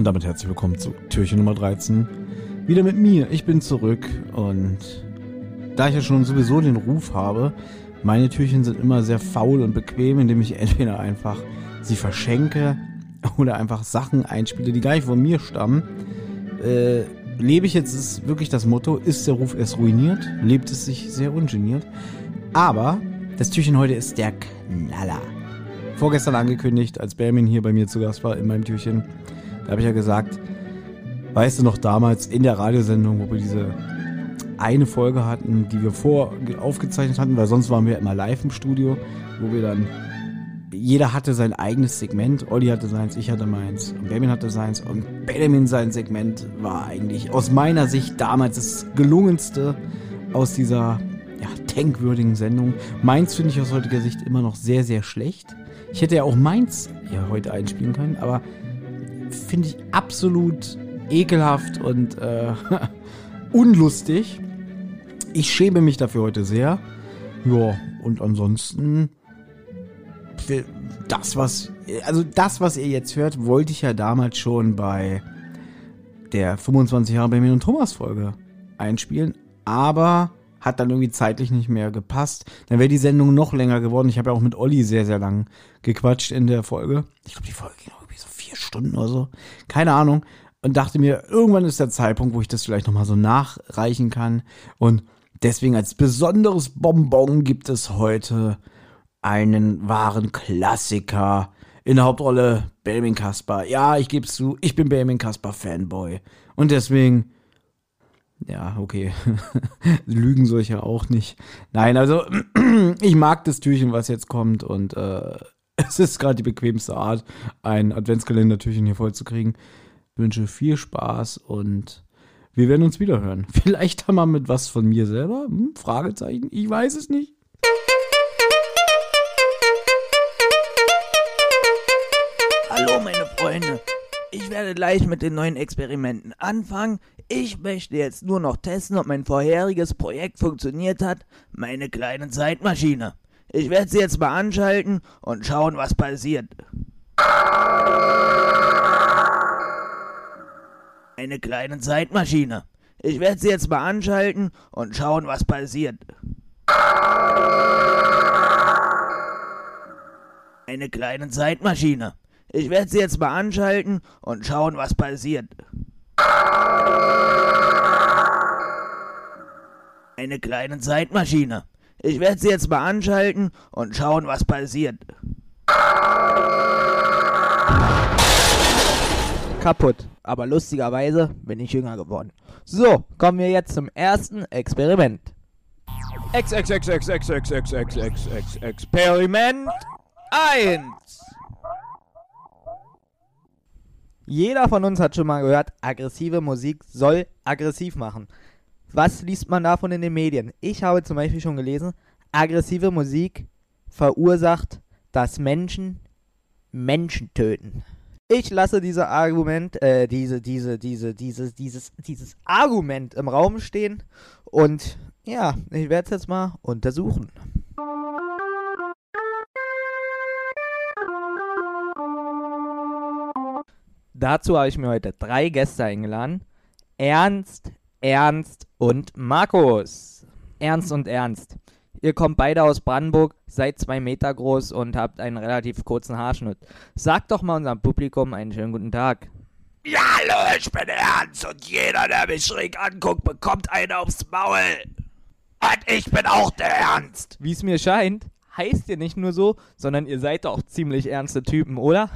Und damit herzlich willkommen zu Türchen Nummer 13. Wieder mit mir. Ich bin zurück und da ich ja schon sowieso den Ruf habe, meine Türchen sind immer sehr faul und bequem, indem ich entweder einfach sie verschenke oder einfach Sachen einspiele, die gar nicht von mir stammen. Äh, lebe ich jetzt, ist wirklich das Motto, ist der Ruf erst ruiniert, lebt es sich sehr ungeniert. Aber das Türchen heute ist der Knaller. Vorgestern angekündigt, als Bermin hier bei mir zu Gast war in meinem Türchen, da habe ich ja gesagt, weißt du noch damals in der Radiosendung, wo wir diese eine Folge hatten, die wir vor aufgezeichnet hatten, weil sonst waren wir immer live im Studio, wo wir dann jeder hatte sein eigenes Segment. Olli hatte seins, ich hatte meins, und Benjamin hatte seins und Benjamin sein Segment war eigentlich aus meiner Sicht damals das gelungenste aus dieser ja, tankwürdigen Sendung. Meins finde ich aus heutiger Sicht immer noch sehr, sehr schlecht. Ich hätte ja auch meins ja heute einspielen können, aber finde ich absolut ekelhaft und äh, unlustig. Ich schäme mich dafür heute sehr. Ja, und ansonsten das, was, also das, was ihr jetzt hört, wollte ich ja damals schon bei der 25 Jahre Benjamin und Thomas Folge einspielen, aber hat dann irgendwie zeitlich nicht mehr gepasst. Dann wäre die Sendung noch länger geworden. Ich habe ja auch mit Olli sehr, sehr lang gequatscht in der Folge. Ich glaube, die Folge ging irgendwie so vier Stunden oder so. Keine Ahnung. Und dachte mir, irgendwann ist der Zeitpunkt, wo ich das vielleicht nochmal so nachreichen kann. Und deswegen als besonderes Bonbon gibt es heute einen wahren Klassiker. In der Hauptrolle Benjamin Kasper. Ja, ich gebe zu, ich bin Benjamin Kasper Fanboy. Und deswegen, ja, okay. Lügen ja auch nicht. Nein, also, ich mag das Türchen, was jetzt kommt. Und äh, es ist gerade die bequemste Art, ein Adventskalender-Türchen hier voll zu kriegen. Ich wünsche viel Spaß und wir werden uns wieder hören. Vielleicht wir mit was von mir selber? Hm, Fragezeichen? Ich weiß es nicht. Hallo meine Freunde, ich werde gleich mit den neuen Experimenten anfangen. Ich möchte jetzt nur noch testen, ob mein vorheriges Projekt funktioniert hat, meine kleine Zeitmaschine. Ich werde sie jetzt mal anschalten und schauen, was passiert. Eine kleine Zeitmaschine. Ich werde sie jetzt mal anschalten und schauen, was passiert. Eine kleine Zeitmaschine. Ich werde sie jetzt mal anschalten und schauen, was passiert. Eine kleine Zeitmaschine. Ich werde sie jetzt mal anschalten und schauen, was passiert. Kaputt. Aber lustigerweise bin ich jünger geworden. So, kommen wir jetzt zum ersten Experiment. Ex, ex, ex, ex, ex, ex, ex, ex, ex, ex, Experiment 1. Jeder von uns hat schon mal gehört, aggressive Musik soll aggressiv machen. Was liest man davon in den Medien? Ich habe zum Beispiel schon gelesen, aggressive Musik verursacht, dass Menschen Menschen töten. Ich lasse diese Argument, äh, diese, diese, diese, dieses, dieses, dieses Argument im Raum stehen und ja, ich werde es jetzt mal untersuchen. Dazu habe ich mir heute drei Gäste eingeladen. Ernst, Ernst und Markus. Ernst und Ernst. Ihr kommt beide aus Brandenburg, seid zwei Meter groß und habt einen relativ kurzen Haarschnitt. Sagt doch mal unserem Publikum einen schönen guten Tag. Ja, hallo, ich bin Ernst und jeder, der mich schräg anguckt, bekommt einen aufs Maul. Und ich bin auch der Ernst. Wie es mir scheint, heißt ihr nicht nur so, sondern ihr seid auch ziemlich ernste Typen, oder?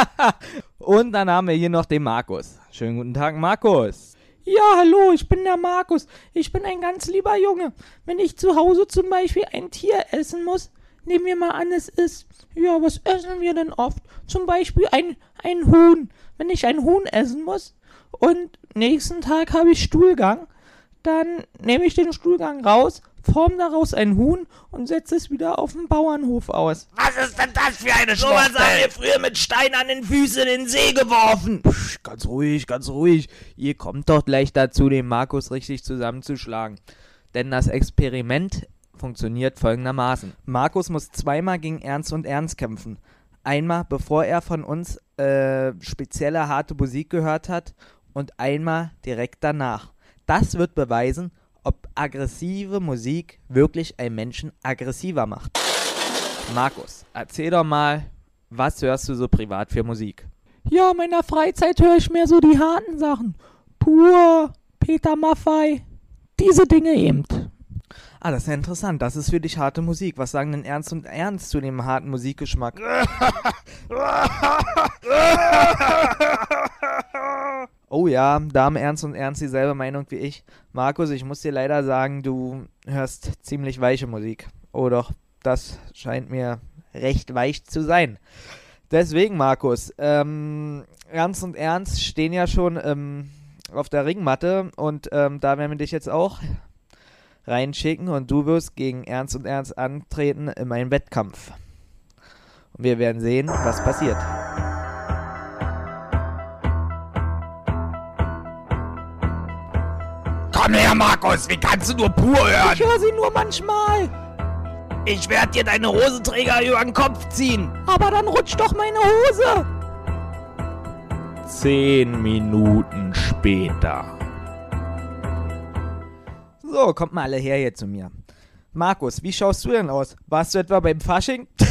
Und dann haben wir hier noch den Markus. Schönen guten Tag, Markus. Ja, hallo, ich bin der Markus. Ich bin ein ganz lieber Junge. Wenn ich zu Hause zum Beispiel ein Tier essen muss, nehmen wir mal an, es ist, ja, was essen wir denn oft? Zum Beispiel ein, ein Huhn. Wenn ich ein Huhn essen muss und nächsten Tag habe ich Stuhlgang, dann nehme ich den Stuhlgang raus, form daraus ein Huhn und setze es wieder auf dem Bauernhof aus. Was ist denn das für eine So was haben wir früher mit Stein an den Füßen in den See geworfen. Psch, ganz ruhig, ganz ruhig. Ihr kommt doch gleich dazu, den Markus richtig zusammenzuschlagen. Denn das Experiment funktioniert folgendermaßen. Markus muss zweimal gegen Ernst und Ernst kämpfen. Einmal, bevor er von uns äh, spezielle harte Musik gehört hat und einmal direkt danach. Das wird beweisen, aggressive Musik wirklich einen Menschen aggressiver macht. Markus, erzähl doch mal, was hörst du so privat für Musik? Ja, in meiner Freizeit höre ich mehr so die harten Sachen. Pur, Peter Maffei, diese Dinge eben. Ah, das ist ja interessant. Das ist für dich harte Musik. Was sagen denn Ernst und Ernst zu dem harten Musikgeschmack? Oh ja, da Ernst und Ernst dieselbe Meinung wie ich. Markus, ich muss dir leider sagen, du hörst ziemlich weiche Musik. Oh doch, das scheint mir recht weich zu sein. Deswegen, Markus, ähm, Ernst und Ernst stehen ja schon ähm, auf der Ringmatte und ähm, da werden wir dich jetzt auch reinschicken und du wirst gegen Ernst und Ernst antreten in meinem Wettkampf. Und wir werden sehen, was passiert. Komm her, Markus, wie kannst du nur pur hören? Ich höre sie nur manchmal. Ich werde dir deine Hosenträger über den Kopf ziehen. Aber dann rutscht doch meine Hose. Zehn Minuten später. So, kommt mal alle her hier zu mir. Markus, wie schaust du denn aus? Warst du etwa beim Fasching?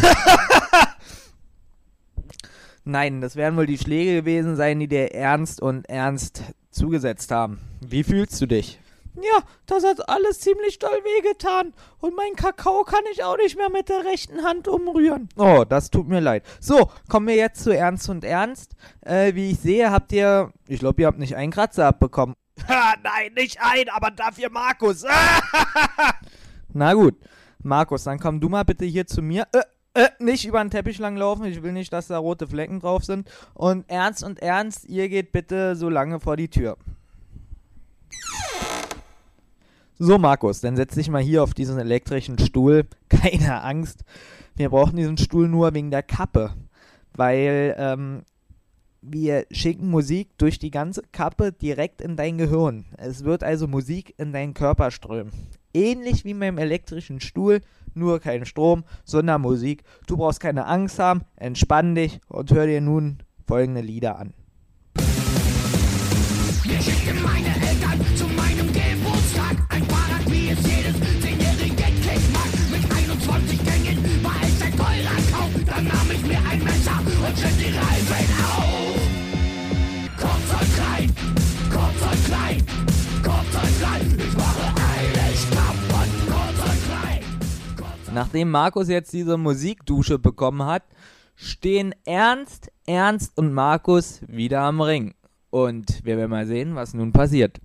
Nein, das werden wohl die Schläge gewesen sein, die dir Ernst und Ernst zugesetzt haben. Wie fühlst du dich? Ja, das hat alles ziemlich doll wehgetan. Und mein Kakao kann ich auch nicht mehr mit der rechten Hand umrühren. Oh, das tut mir leid. So, kommen wir jetzt zu Ernst und Ernst. Äh, wie ich sehe, habt ihr, ich glaube, ihr habt nicht einen Kratzer abbekommen. Ha, nein, nicht ein, aber dafür Markus. Na gut. Markus, dann komm du mal bitte hier zu mir. Äh, äh, nicht über den Teppich langlaufen. Ich will nicht, dass da rote Flecken drauf sind. Und Ernst und Ernst, ihr geht bitte so lange vor die Tür. So, Markus, dann setz dich mal hier auf diesen elektrischen Stuhl. Keine Angst. Wir brauchen diesen Stuhl nur wegen der Kappe. Weil, ähm, wir schicken Musik durch die ganze Kappe direkt in dein Gehirn. Es wird also Musik in deinen Körper strömen. Ähnlich wie beim elektrischen Stuhl, nur kein Strom, sondern Musik. Du brauchst keine Angst haben, entspann dich und hör dir nun folgende Lieder an. Geschichte meine Eltern zu meinem Geburtstag. Ein Fahrrad, wie es jedes zehnjährige Kind mag. Mit 21 Gängen war es ein teurer Kauf. Dann nahm ich mir ein Messer und schnitt die Reifen auf. Kurz und klein, kurz und klein, kurz und klein. Ich mache alles kaputt. Kurz und klein. Nachdem Markus jetzt diese Musikdusche bekommen hat, stehen Ernst, Ernst und Markus wieder am Ring. Und wir werden mal sehen, was nun passiert.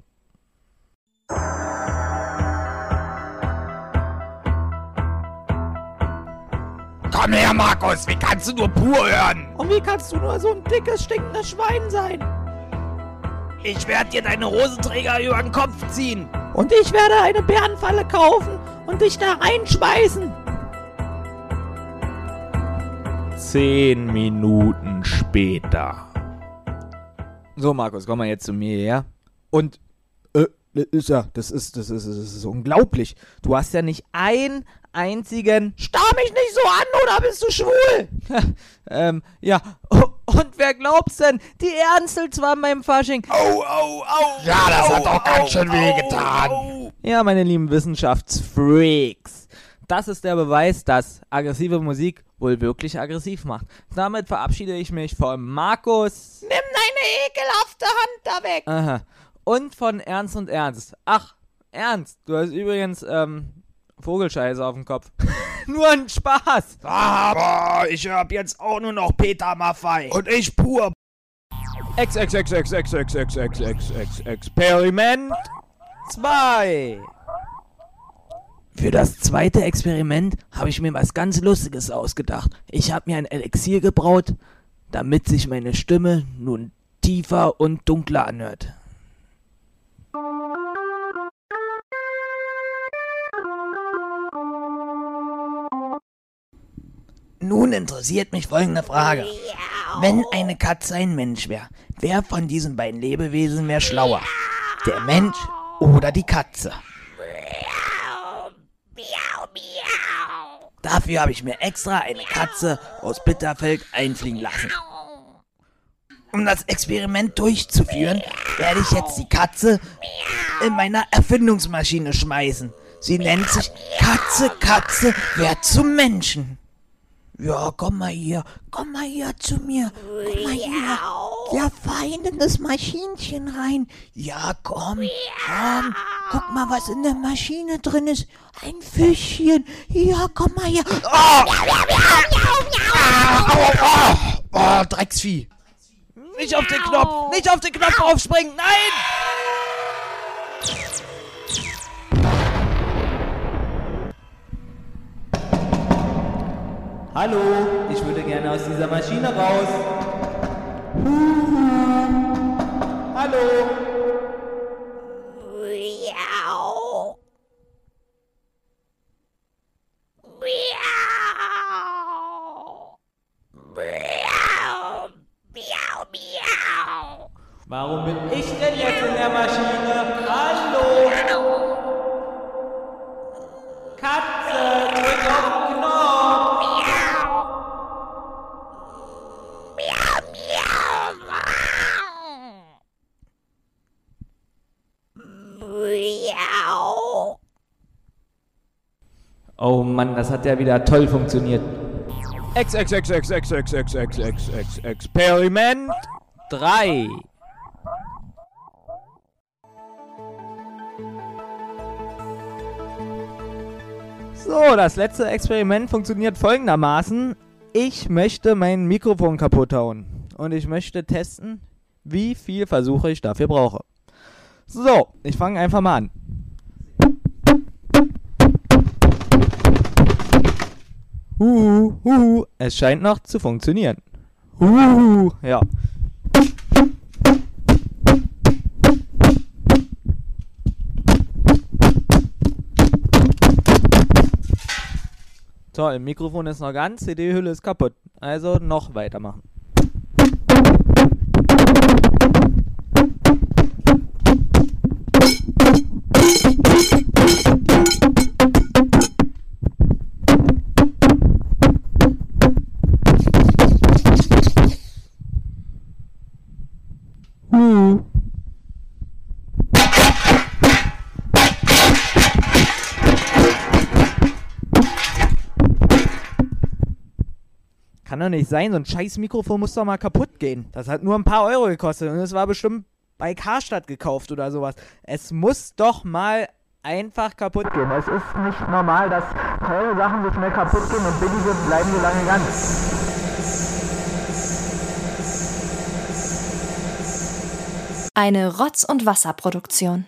Komm her, Markus, wie kannst du nur pur hören? Und wie kannst du nur so ein dickes, stinkendes Schwein sein? Ich werde dir deine Hosenträger über den Kopf ziehen. Und ich werde eine Bärenfalle kaufen und dich da reinschmeißen. Zehn Minuten später. So, Markus, komm mal jetzt zu mir her. Und, äh, das ist ja, das ist, das ist, das ist unglaublich. Du hast ja nicht einen einzigen. Starr mich nicht so an, oder bist du schwul? ähm, ja. Und wer glaubt's denn? Die Ernstels waren beim Fasching. Au, au, au. Ja, das hat doch ganz schön wehgetan. Ja, meine lieben Wissenschaftsfreaks. Das ist der Beweis, dass aggressive Musik wohl wirklich aggressiv macht. Damit verabschiede ich mich von Markus. Nimm deine ekelhafte Hand da weg. Aha. Und von Ernst und Ernst. Ach, Ernst, du hast übrigens, ähm, Vogelscheiße auf dem Kopf. Nur ein Spaß. Aber ich hab jetzt auch nur noch Peter Maffei. Und ich pur. Ex, ex, ex, ex, ex, ex, ex, ex, ex, ex, Experiment. Zwei. Für das zweite Experiment habe ich mir was ganz Lustiges ausgedacht. Ich habe mir ein Elixier gebraut, damit sich meine Stimme nun tiefer und dunkler anhört. Nun interessiert mich folgende Frage. Wenn eine Katze ein Mensch wäre, wer von diesen beiden Lebewesen wäre schlauer? Der Mensch oder die Katze? Dafür habe ich mir extra eine Katze aus Bitterfeld einfliegen lassen. Um das Experiment durchzuführen, werde ich jetzt die Katze in meiner Erfindungsmaschine schmeißen. Sie nennt sich Katze, Katze, wer zum Menschen. Ja, komm mal hier, komm mal hier zu mir, komm mal hier. Ja, fein in das Maschinchen rein. Ja, komm, komm, guck mal, was in der Maschine drin ist. Ein Fischchen. Ja, komm mal hier. Oh, oh, oh, oh, Drecksvieh. Nicht auf den Knopf, nicht auf den Knopf aufspringen, nein! Hallo, ich würde gerne aus dieser Maschine raus. Hallo. Warum bin ich denn jetzt in der Maschine? Hallo. Katze, drück auf den Knopf. Oh Mann, das hat ja wieder toll funktioniert. Ex, ex, ex, ex, ex, ex, ex, ex, ex, ex, Experiment 3. So, das letzte Experiment funktioniert folgendermaßen. Ich möchte mein Mikrofon kaputt hauen. Und ich möchte testen, wie viel Versuche ich dafür brauche. So, ich fange einfach mal an. Huhu, huhu, es scheint noch zu funktionieren. Huhu, ja. Toll, Mikrofon ist noch ganz, CD-Hülle ist kaputt. Also noch weitermachen. Kann doch nicht sein, so ein scheiß Mikrofon muss doch mal kaputt gehen. Das hat nur ein paar Euro gekostet und es war bestimmt bei Karstadt gekauft oder sowas. Es muss doch mal einfach kaputt gehen. Es ist nicht normal, dass teure Sachen so schnell kaputt gehen und billige bleiben so lange ganz. Eine Rotz- und Wasserproduktion.